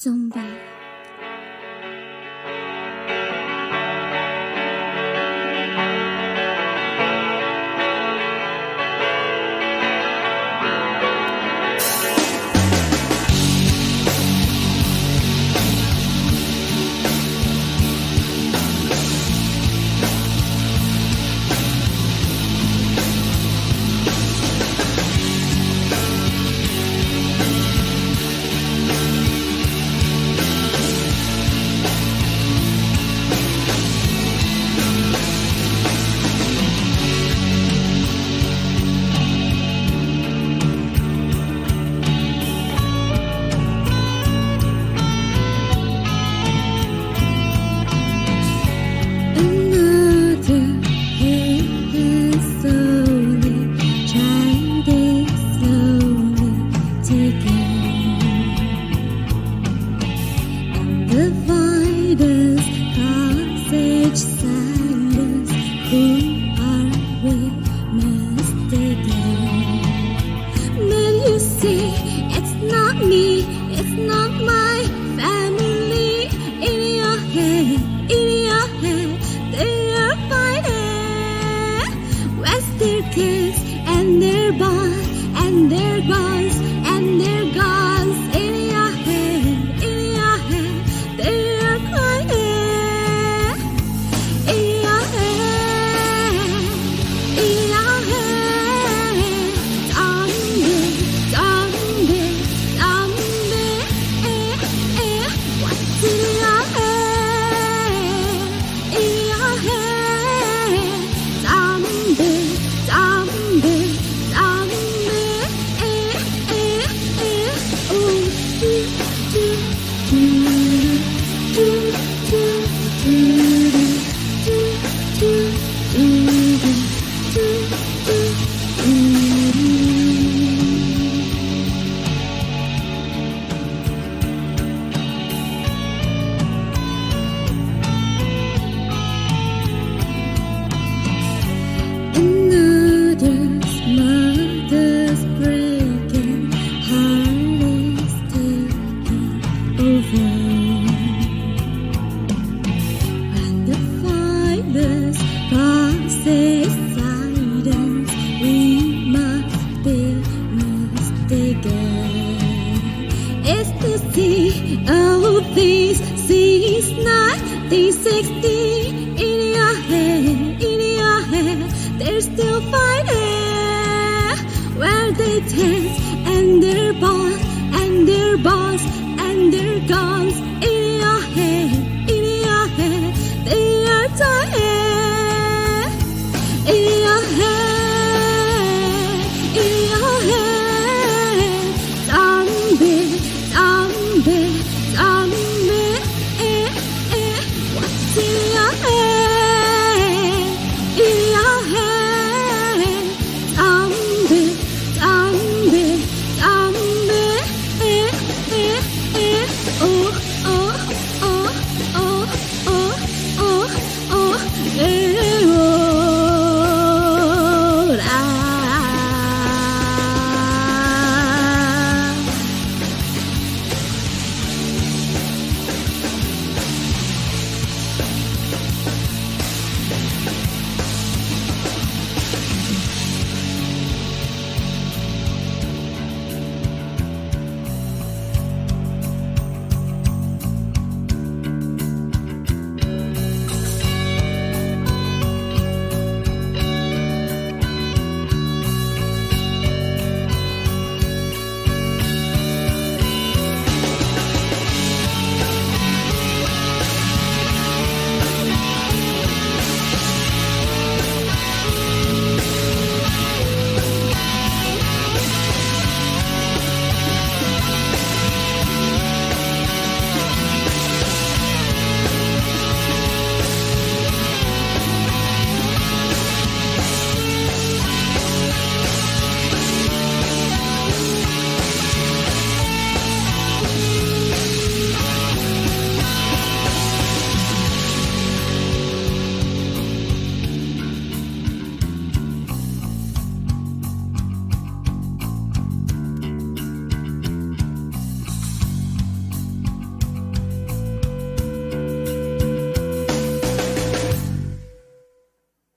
总么不给。these six nine, these sixteen in your head, in your head. They're still fighting where they tense and their boss and their boss and their guns in your head.